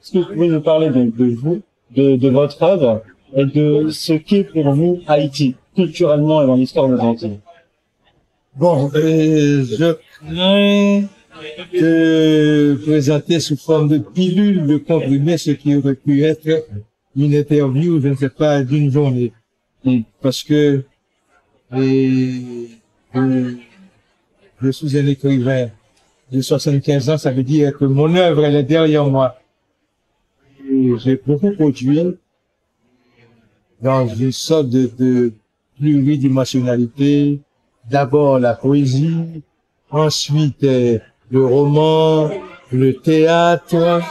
est-ce que vous pouvez nous parler de, de vous, de, de votre œuvre et de ce qu'est pour vous Haïti, culturellement et dans l'histoire de l'Argentine Bon, euh, je crains de présenter sous forme de pilule, de comprimer ce qui aurait pu être une interview, je ne sais pas, d'une journée. Mm. Parce que et, euh, je suis un écrivain de 75 ans, ça veut dire que mon œuvre, elle est derrière moi. J'ai beaucoup produit dans une sorte de, de pluridimensionnalité. D'abord la poésie, ensuite euh, le roman, le théâtre,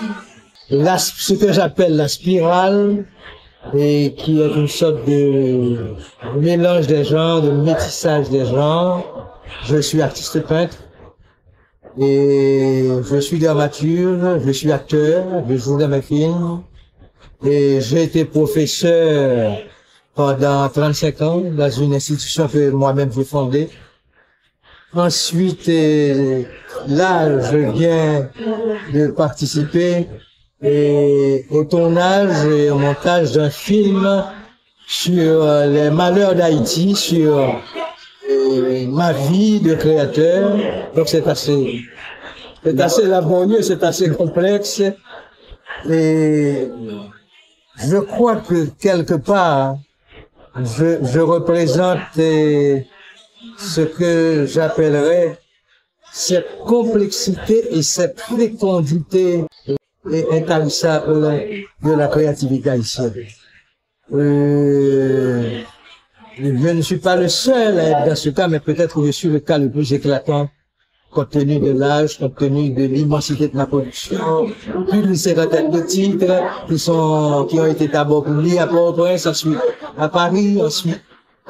ce que j'appelle la spirale, et qui est une sorte de mélange des genres, de métissage des genres. Je suis artiste peintre et je suis dramaturge, je suis acteur, je joue dans mes films et j'ai été professeur pendant 35 ans dans une institution que moi-même j'ai fondée. Ensuite, là, je viens de participer au tournage et au montage d'un film sur euh, les malheurs d'Haïti, sur ma vie de créateur. Donc c'est assez, c'est assez laborieux, c'est assez complexe. Et je crois que quelque part, je, je représente euh, ce que j'appellerais cette complexité et cette fécondité intarissable de la créativité haïtienne. Euh, je ne suis pas le seul à être dans ce cas, mais peut-être je suis le cas le plus éclatant compte tenu de l'âge, compte tenu de l'immensité de ma production, plus d'une cinquantaine de titres qui sont, qui ont été d'abord publiés à Port-au-Prince, ensuite à Paris, ensuite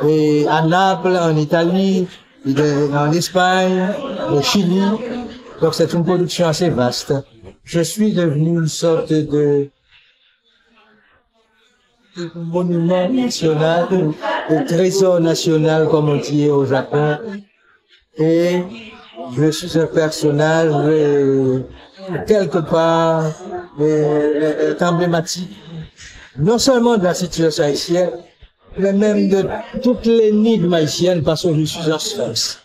et à Naples, en Italie, en Espagne, au Chili. Donc c'est une production assez vaste. Je suis devenu une sorte de monument national, de trésor national, comme on dit au Japon. Et je suis un personnage euh, quelque part euh, emblématique, non seulement de la situation haïtienne, mais même de toutes les l'énigme haïtienne parce que je suis un sphinx.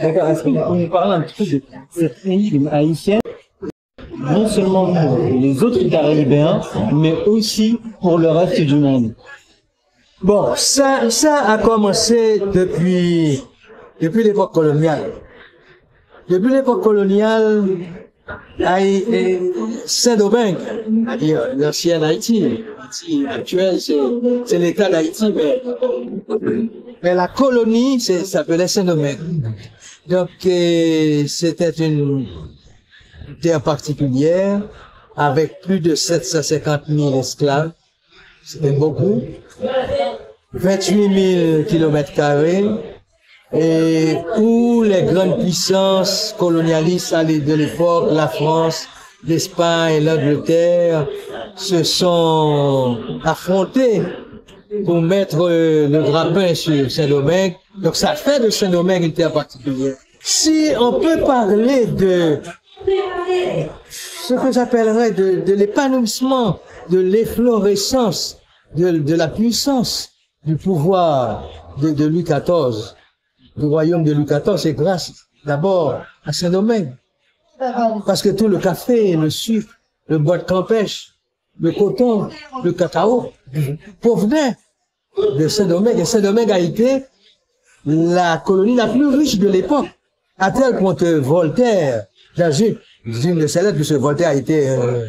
D'accord, est-ce que vous pouvez nous parler un petit peu de cette énigme haïtienne, non seulement pour les autres Caribéens, mais aussi pour le reste du monde? Bon, ça, ça a commencé depuis, depuis l'époque coloniale. Depuis l'époque coloniale, Saint-Domingue, c'est-à-dire l'ancienne Haïti, Haïti actuelle, c'est, l'État d'Haïti, mais, mais la colonie, s'appelait Saint-Domingue. Donc, euh, c'était une terre particulière, avec plus de 750 000 esclaves. C'était beaucoup. 28 000 kilomètres carrés et où les grandes puissances colonialistes de l'époque, la France, l'Espagne, l'Angleterre, se sont affrontées pour mettre le grappin sur Saint-Domingue. Donc ça fait de Saint-Domingue une terre particulière. Si on peut parler de ce que j'appellerais de, de l'épanouissement, de l'efflorescence, de, de la puissance du pouvoir de, de Louis XIV, du royaume de Louis XIV, c'est grâce d'abord à Saint-Domingue. Parce que tout le café, le sucre, le bois de campèche, le coton, le cacao, provenaient de Saint-Domingue. Et Saint-Domingue a été la colonie la plus riche de l'époque. À tel point que Voltaire, dans une, une de ses lettres, parce que Voltaire a été euh,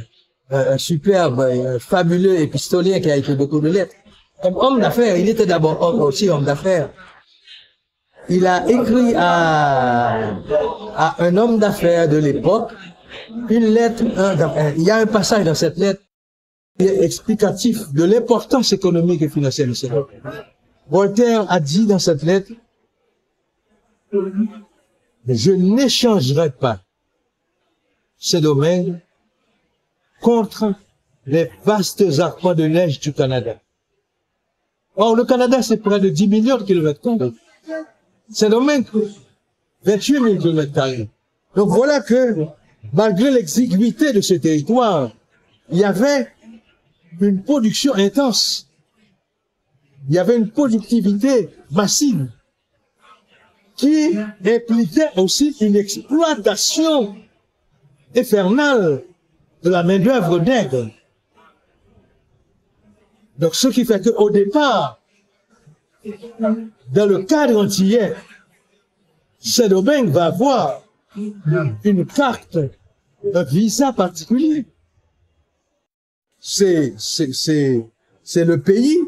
un, superbe, un fabuleux épistolien qui a écrit beaucoup de lettres. Comme homme d'affaires, il était d'abord homme aussi homme d'affaires. Il a écrit à, à un homme d'affaires de l'époque une lettre. un- un- il y a un passage dans cette lettre qui est explicatif de l'importance économique et financière de cette lettre. Voltaire a dit dans cette lettre je n'échangerai pas ces domaines contre les vastes arpents de neige du Canada. Or, le Canada, c'est près de 10 millions de kilomètres carrés. Ces domaines, 28 000 kilomètres carrés. Donc voilà que malgré l'exiguïté de ce territoire, il y avait une production intense. Il y avait une productivité massive qui impliquait aussi une exploitation infernale de la main-d'œuvre nègre. Donc, ce qui fait qu'au départ, dans le cadre antillais, Saint-Domingue va avoir une carte, un visa particulier. C'est, c'est, c'est, c'est le pays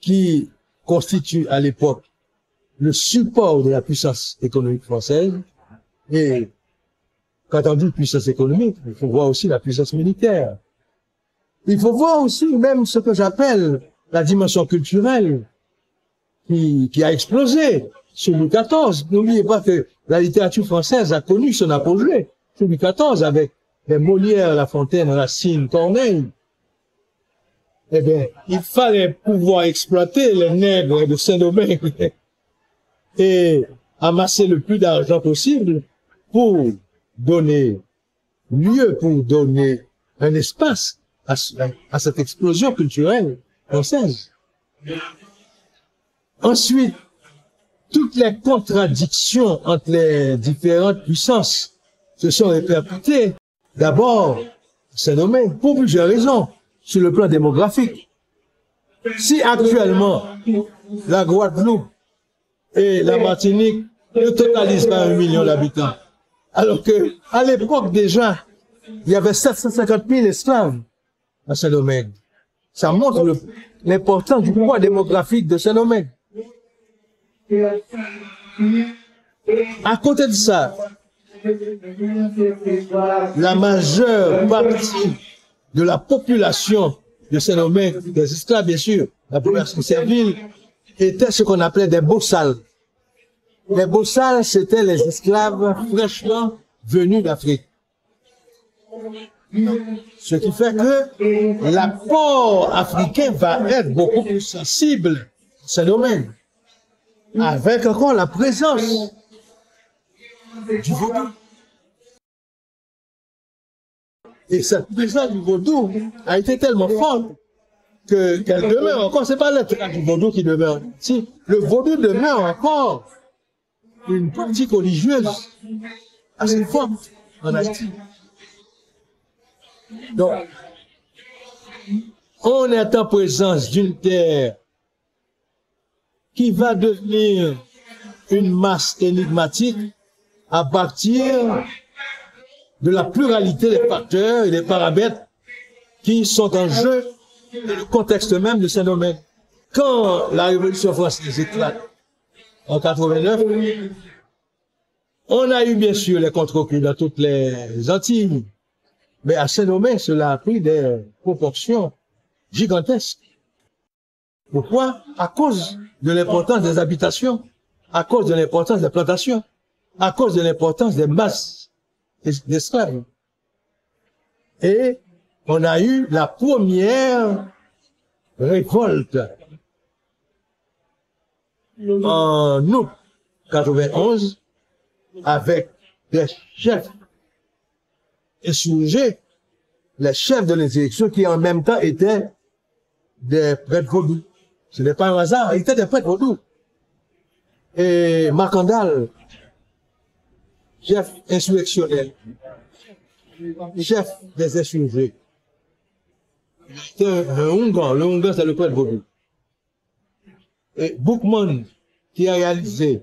qui constitue à l'époque le support de la puissance économique française. Et quand on dit puissance économique, il faut voir aussi la puissance militaire. Il faut voir aussi même ce que j'appelle la dimension culturelle qui, qui a explosé sous Louis XIV. N'oubliez pas que la littérature française a connu son apogée sous Louis XIV avec les Molière, La Fontaine, Racine, Corneille. Eh bien, il fallait pouvoir exploiter les nègres de Saint-Domingue et amasser le plus d'argent possible pour donner lieu, pour donner un espace à, cette explosion culturelle française. Ensuite, toutes les contradictions entre les différentes puissances se sont répercutées. D'abord, c'est nommé pour plusieurs raisons sur le plan démographique. Si actuellement, la Guadeloupe et la Martinique ne totalisent pas un million d'habitants, alors que à l'époque déjà, il y avait 750 000 esclaves à Saint-Domingue. Ça montre l'importance du poids démographique de Saint-Domingue. À côté de ça, la majeure partie de la population de Saint-Domingue, des esclaves bien sûr, la population servile, était ce qu'on appelait des bossales. Les bossales, c'était les esclaves fraîchement venus d'Afrique. Ce qui fait que l'apport africain va être beaucoup plus sensible à Saint-Domingue avec encore la présence du vaudou. Et cette présence du vaudou a été tellement forte que qu'elle demeure encore. C'est pas le du vaudou qui demeure. Si le vaudou demeure encore une pratique religieuse assez forte en Haïti. Donc, on est en présence d'une terre qui va devenir une masse énigmatique à partir de la pluralité des facteurs et des paramètres qui sont en jeu dans le contexte même de ce domaine. Quand la Révolution française éclate en 89, on a eu bien sûr les contre-coups dans toutes les Antilles, mais à Saint-Domingue, cela a pris des proportions gigantesques. Pourquoi? À cause de l'importance des habitations, à cause de l'importance des plantations, à cause de l'importance des masses d'esclaves. Et on a eu la première révolte en août 91 avec des chefs insurgés, les chefs de l'insurrection qui en même temps étaient des prêtres vaudous. Ce n'est pas un hasard, il était des prêtres vaudous. Et Macandal, chef insurrectionnel, chef des insurgés, c'était un, Hongan, le Hongan c'est le prêtre vaudou. Et Boukman, qui a réalisé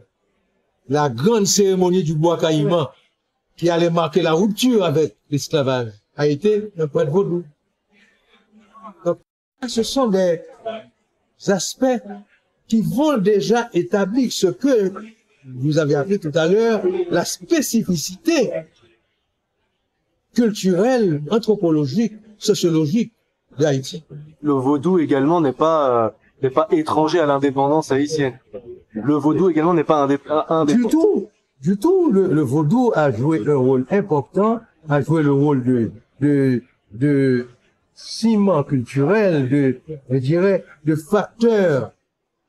la grande cérémonie du bois caïman, qui allait marquer la rupture avec l'esclavage, a été un prêtre vaudou. Donc, ce sont des aspects qui vont déjà établir ce que vous avez appelé tout à l'heure la spécificité culturelle, anthropologique, sociologique d'Haïti. Le vaudou également n'est pas euh, n'est pas étranger à l'indépendance haïtienne. Le vaudou également n'est pas indépendant. Du tout, du tout. Le, le, vaudou a joué un rôle important, a joué le rôle de de de ciment culturel, de, je dirais, de facteur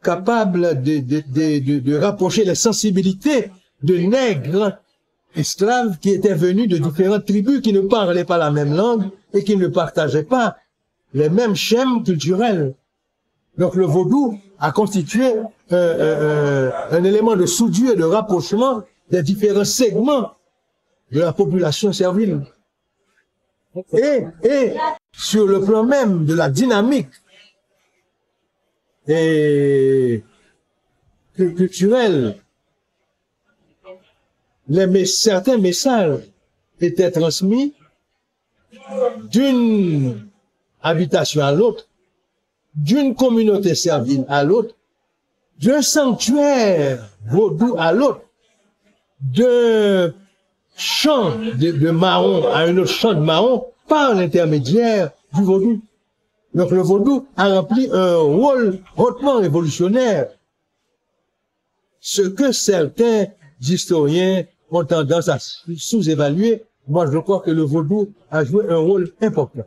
capable de, de, de, de, rapprocher les sensibilités de nègres esclaves qui étaient venus de différentes tribus qui ne parlaient pas la même langue et qui ne partageaient pas les mêmes schèmes culturels. Donc le vaudou a constitué euh, euh, un élément de soudure et de rapprochement des différents segments de la population servile. Et, sur le plan même de la dynamique et culturelle, les, certains messages étaient transmis d'une habitation à l'autre, d'une communauté servile à l'autre, d'un sanctuaire vaudou à l'autre, d'un champ de, de, marron à un autre champ de marron par l'intermédiaire du vaudou. Donc le vaudou a rempli un rôle hautement révolutionnaire. Ce que certains historiens ont tendance à sous-évaluer, moi je crois que le vaudou a joué un rôle important.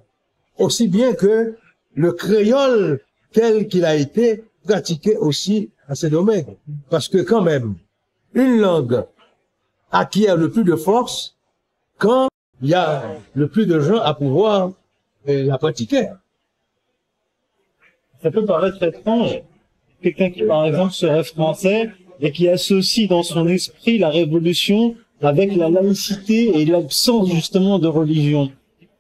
Aussi bien que le créole tel qu'il a été pratiqué aussi à ces domaines. Parce que quand même, une langue acquiert le plus de force quand il y a le plus de gens à pouvoir euh, la pratiquer. Ça peut paraître étrange. Quelqu'un qui, par exemple, serait français et qui associe dans son esprit la révolution avec la laïcité et l'absence justement de religion.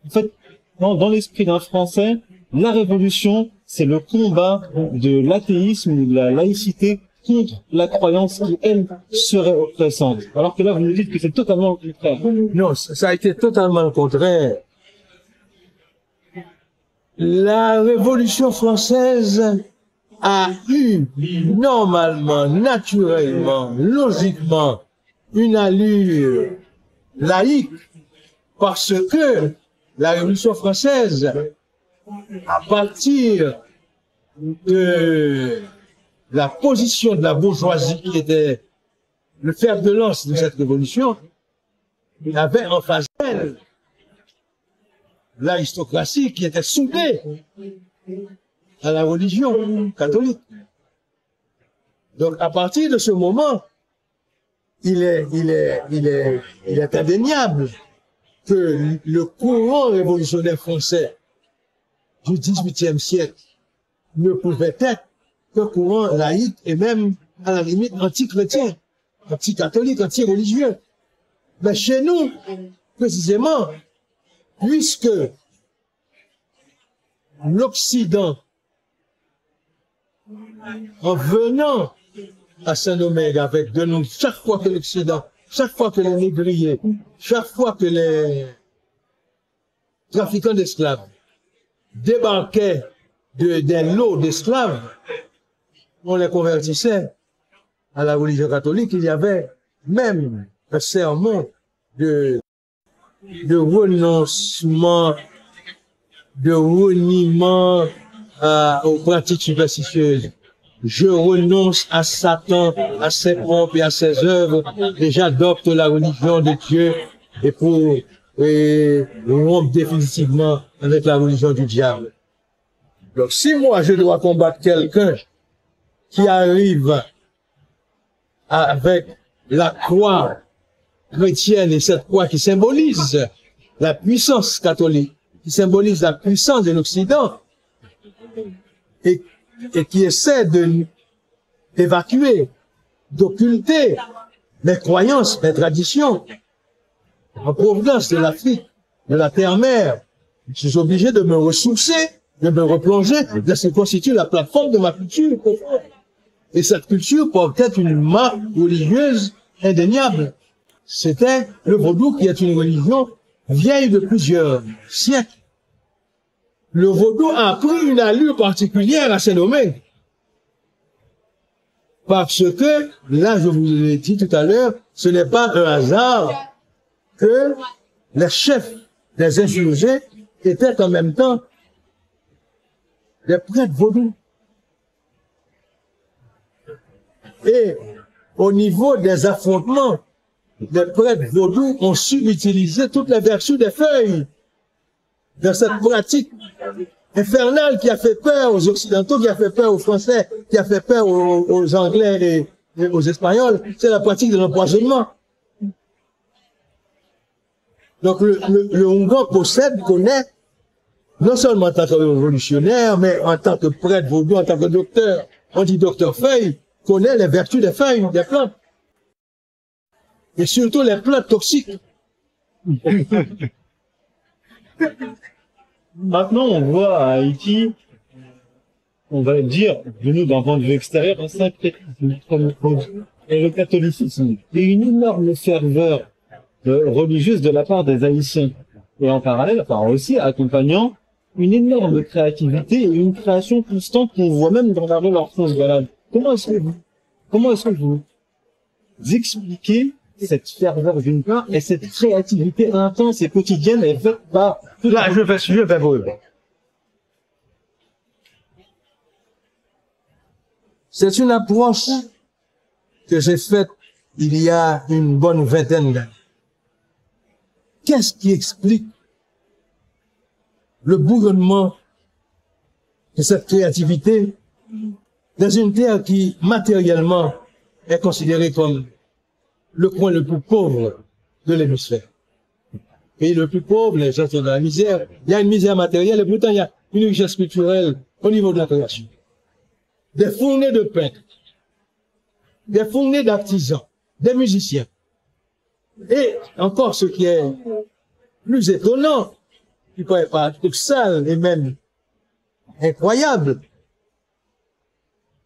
En fait, dans, dans l'esprit d'un Français, la révolution, c'est le combat de l'athéisme ou de la laïcité contre la croyance qui, elle, serait oppressante. Alors que là, vous nous dites que c'est totalement le contraire. Non, ça a été totalement le contraire. La Révolution française a eu normalement, naturellement, logiquement, une allure laïque parce que la Révolution française, à partir de la position de la bourgeoisie qui était le fer de lance de cette révolution, il avait en face d'elle l'aristocratie qui était soudée à la religion catholique. Donc à partir de ce moment, il est, il est, il est, il est indéniable que le courant révolutionnaire français du XVIIIe siècle ne pouvait être que courant laïque et même, à la limite, anti-chrétien, anti-catholique, anti-religieux. Mais chez nous, précisément, puisque l'Occident, en venant à Saint-Domingue avec de nous, chaque fois que l'Occident, chaque fois que les négriers, chaque fois que les trafiquants d'esclaves débarquaient de, des lots d'esclaves, on les convertissait à la religion catholique, il y avait même un serment de, de renoncement, de reniement aux pratiques superstitieuses. Je renonce à Satan, à ses pompes et à ses œuvres, et j'adopte la religion de Dieu et pour et rompre définitivement avec la religion du diable. Donc si moi je dois combattre quelqu'un qui arrive avec la croix chrétienne et cette croix qui symbolise la puissance catholique, qui symbolise la puissance de l'Occident, et, qui essaie de d'évacuer, d'occulter mes croyances, mes traditions, en provenance de l'Afrique, de la terre-mère. Je suis obligé de me ressourcer, de me replonger, de se constituer la plateforme de ma culture et cette culture portait une marque religieuse indéniable. C'était le vaudou qui est une religion vieille de plusieurs siècles. Le vaudou a pris une allure particulière à Saint-Domingue. Parce que, là, je vous l'ai dit tout à l'heure, ce n'est pas un hasard que les chefs des insurgés étaient en même temps des prêtres vaudous. Et au niveau des affrontements, les prêtres vaudous ont su utiliser toutes les vertus des feuilles dans cette pratique infernale qui a fait peur aux Occidentaux, qui a fait peur aux Français, qui a fait peur aux, Anglais et, aux Espagnols. C'est la pratique de l'empoisonnement. Donc le, le, le possède, connaît, non seulement en tant que révolutionnaire, mais en tant que prêtre vaudou, en tant que docteur. On dit docteur Feuille, connaît les vertus des feuilles, des plantes. Et surtout les plantes toxiques. Maintenant, on voit à Haïti, on va dire, de nous d'un point de vue extérieur, un sacré et le catholicisme. Et une énorme ferveur religieuse de la part des Haïtiens. Et en parallèle, enfin aussi accompagnant une énorme créativité et une création constante qu'on voit même dans la rue lorsqu'on se balade. Comment est-ce que vous, comment est-ce que vous expliquez cette ferveur d'une part et cette créativité intense et quotidienne est faite par Là, je vais, je vais vous répondre. C'est une approche que j'ai faite il y a une bonne vingtaine d'années. Qu'est-ce qui explique le bouillonnement de cette créativité dans une terre qui, matériellement, est considérée comme le coin le plus pauvre de l'hémisphère? Pays le plus pauvre, les gens sont dans la misère. Il y a une misère matérielle et pourtant il y a une richesse culturelle au niveau de la création. Des fournées de peintres, des fournées d'artisans, des musiciens. Et encore ce qui est plus étonnant, qui peut être sale et même incroyable,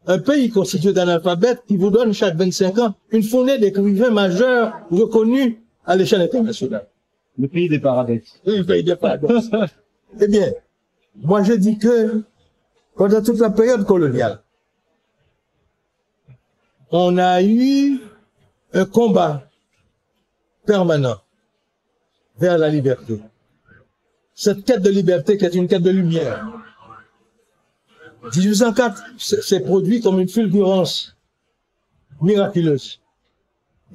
un pays constitué d'un alphabet qui vous donne chaque 25 ans une fournée d'écrivains majeurs reconnus à l'échelle internationale. le pays des paradis. Oui, le pays des paradoxes. eh bien, moi je dis que pendant toute la période coloniale, on a eu un combat permanent vers la liberté. Cette quête de liberté qui est une quête de lumière. 1804 s'est produit comme une fulgurance miraculeuse,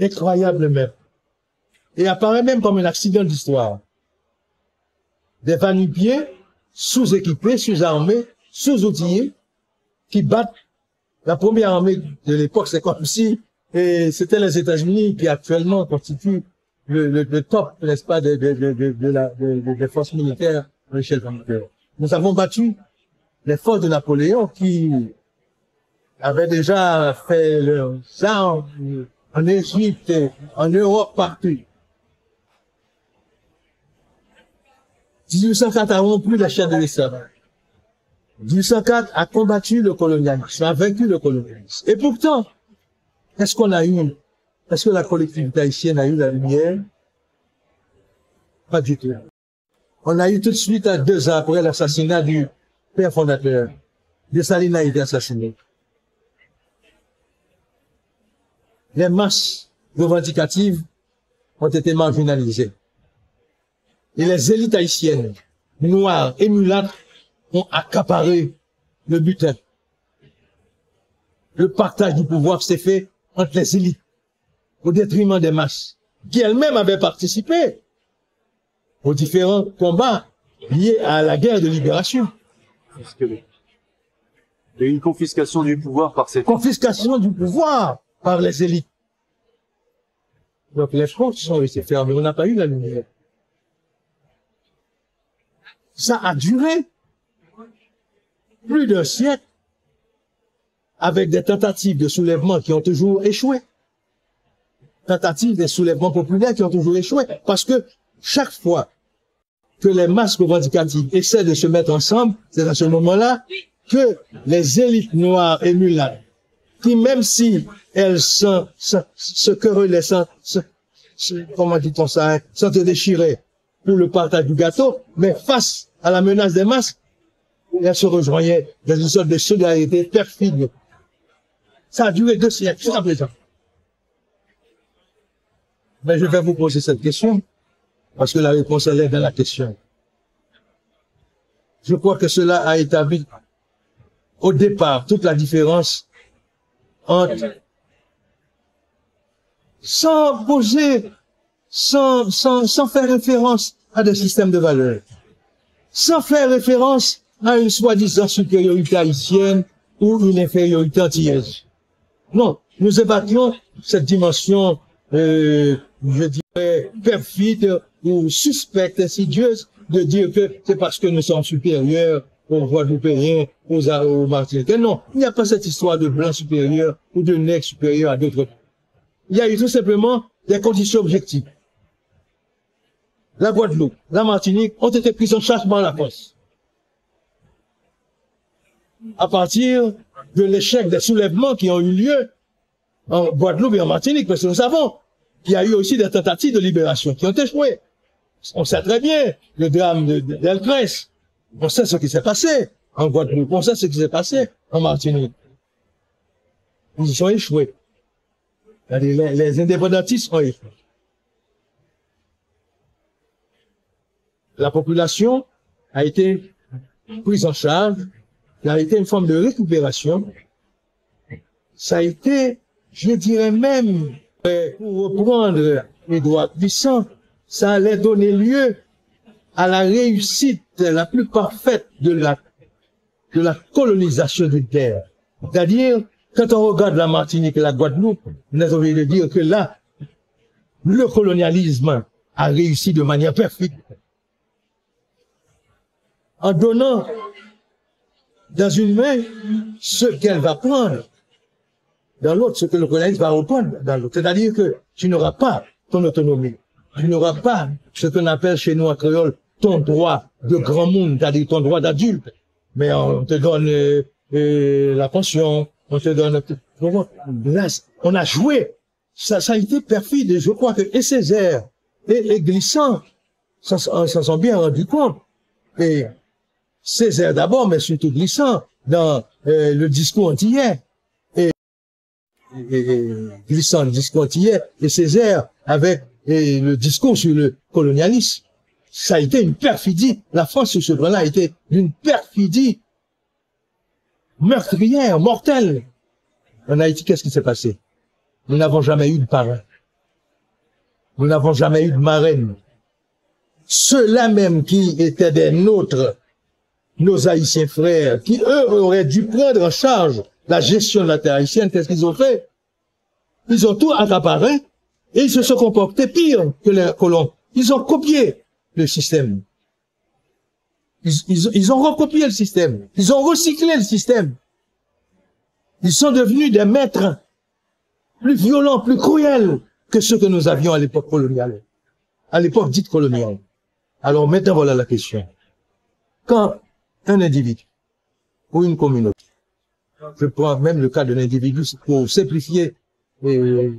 incroyable même, et apparaît même comme un accident d'histoire. Des vanipiers sous-équipés, sous-armés, sous-outillés, qui battent la première armée de l'époque. C'est comme si c'était les États-Unis qui actuellement constituent le, le, le top, n'est-ce pas, de, de, de, de, des forces militaires planétaire. Nous avons battu les forces de Napoléon qui avaient déjà fait leurs armes en Égypte, en Europe, partout. 1804 a rompu la chaîne de l'esclavage. 1804 a combattu le colonialisme, a vaincu le colonialisme. Et pourtant, est-ce qu'on a eu, est-ce que la collectivité haïtienne a eu la lumière? Pas du tout. On a eu tout de suite, à deux ans après l'assassinat du père fondateur, Dessalines a été assassiné. Les masses revendicatives ont été marginalisées. Et les élites haïtiennes, noires et mulâtres, ont accaparé le butin. Le partage du pouvoir s'est fait entre les élites, au détriment des masses, qui elles-mêmes avaient participé aux différents combats liés à la guerre de libération. Il y a eu une confiscation du pouvoir par ces Confiscation du pouvoir par les élites. Donc les fronts sont restés fermés, on n'a pas eu la lumière. Ça a duré plus d'un siècle avec des tentatives de soulèvement qui ont toujours échoué. Tentatives de soulèvements populaires qui ont toujours échoué. Parce que chaque fois que les masses revendicatives essaient de se mettre ensemble, c'est à ce moment-là que les élites noires et mulâtres, qui même si elles sont, se, querellaient, se- se- comment dit-on ça, hein, sont déchirées pour le partage du gâteau, mais face à la menace des masses, elles se rejoignaient dans une sorte de solidarité perfide. Ça a duré deux siècles, jusqu'à présent. Mais je vais vous poser cette question, parce que la réponse elle est dans la question. Je crois que cela a établi au départ toute la différence entre sans poser, sans, sans, sans faire référence à des systèmes de valeurs, sans faire référence à une soi-disant supériorité haïtienne ou une infériorité antillaise. Non, nous ébattions cette dimension euh, je dirais, perfide ou suspecte, insidieuse, de dire que c'est parce que nous sommes supérieurs aux Guadeloupéens, aux, aux Martiniquais. Non, il n'y a pas cette histoire de blanc supérieur ou de nègre supérieur à d'autres. Il y a eu tout simplement des conditions objectives. La Guadeloupe, la Martinique ont été prises en charge par la France. À partir de l'échec des soulèvements qui ont eu lieu en Guadeloupe et en Martinique, parce que nous savons qu'il y a eu aussi des tentatives de libération qui ont échoué. On sait très bien le drame d'Elcres. On sait ce qui s'est passé en Guadeloupe. On sait ce qui s'est passé en Martinique. Ils ont échoué. Les, les indépendantistes ont échoué. La population a été prise en charge. Ça a été une forme de récupération. Ça a été, je dirais même, pour reprendre Édouard Puissant, ça allait donner lieu à la réussite la plus parfaite de la, de la colonisation d'une terre. C'est-à-dire, quand on regarde la Martinique et la Guadeloupe, on est obligé de dire que là, le colonialisme a réussi de manière perfide. En donnant dans une main ce qu'elle va prendre, dans l'autre ce que le colonialisme va reprendre dans l'autre. C'est-à-dire que tu n'auras pas ton autonomie tu n'auras pas ce qu'on appelle chez nous en créole ton droit de grand monde, c'est-à-dire ton droit d'adulte. Mais on te donne euh, euh, la pension, on te donne... Là, on a joué. Ça, ça a été perfide. je crois que et Césaire et, et Glissant s'en sont bien rendus compte. Et Césaire d'abord, mais surtout Glissant, dans euh, le discours antillais. Glissant, antillais, et Césaire avec le discours sur le colonialisme, ça a été une perfidie. La France sur ce plan-là a été d'une perfidie meurtrière, mortelle. En Haïti, qu'est-ce qui s'est passé? Nous n'avons jamais eu de parrain. Nous n'avons jamais eu de marraine. Ceux-là même qui étaient des nôtres, nos haïtiens frères, qui eux auraient dû prendre en charge la gestion de la terre haïtienne, qu'est-ce qu'ils ont fait? Ils ont tout accaparé et ils se sont comportés pire que les colons. Ils ont copié le système. Ils, ils, ils, ont recopié le système. Ils ont recyclé le système. Ils sont devenus des maîtres plus violents, plus cruels que ceux que nous avions à l'époque coloniale, à l'époque dite coloniale. Alors maintenant voilà la question. Quand un individu ou une communauté, je prends même le cas d'un individu pour simplifier et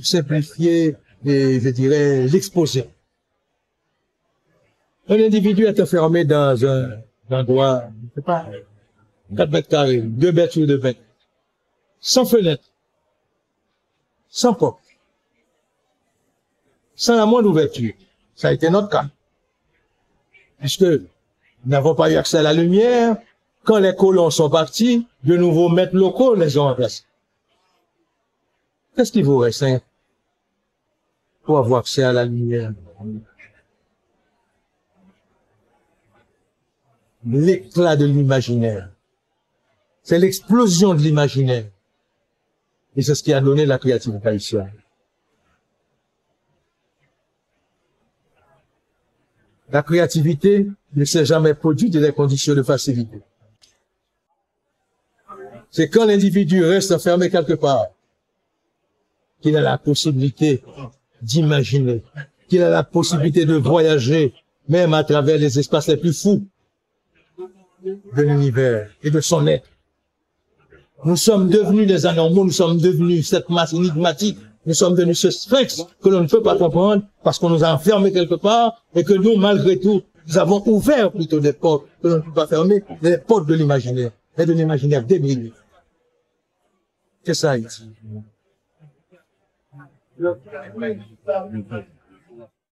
simplifier, et, je dirais, l'exposer. Un individu est enfermé dans un endroit, je sais pas, 4 mètres carrés, 2 mètres sur 2 mètres, sans fenêtre, sans porte, sans la moindre ouverture. Ça a été notre cas. Puisque nous n'avons pas eu accès à la lumière, quand les colons sont partis, de nouveaux maîtres locaux les ont remplacés. Qu'est-ce qu'il vous reste hein, pour avoir accès à la lumière L'éclat de l'imaginaire. C'est l'explosion de l'imaginaire. Et c'est ce qui a donné la créativité haïtienne. La créativité ne s'est jamais produite dans des conditions de facilité. C'est quand l'individu reste enfermé quelque part qu'il a la possibilité d'imaginer, qu'il a la possibilité de voyager, même à travers les espaces les plus fous de l'univers et de son être. Nous sommes devenus des anormaux, nous sommes devenus cette masse énigmatique, nous sommes devenus ce sphinx que l'on ne peut pas comprendre parce qu'on nous a enfermés quelque part et que nous, malgré tout, nous avons ouvert plutôt des portes que l'on ne peut pas fermer, des portes de l'imaginaire et de l'imaginaire débile. C'est ça ici. Look,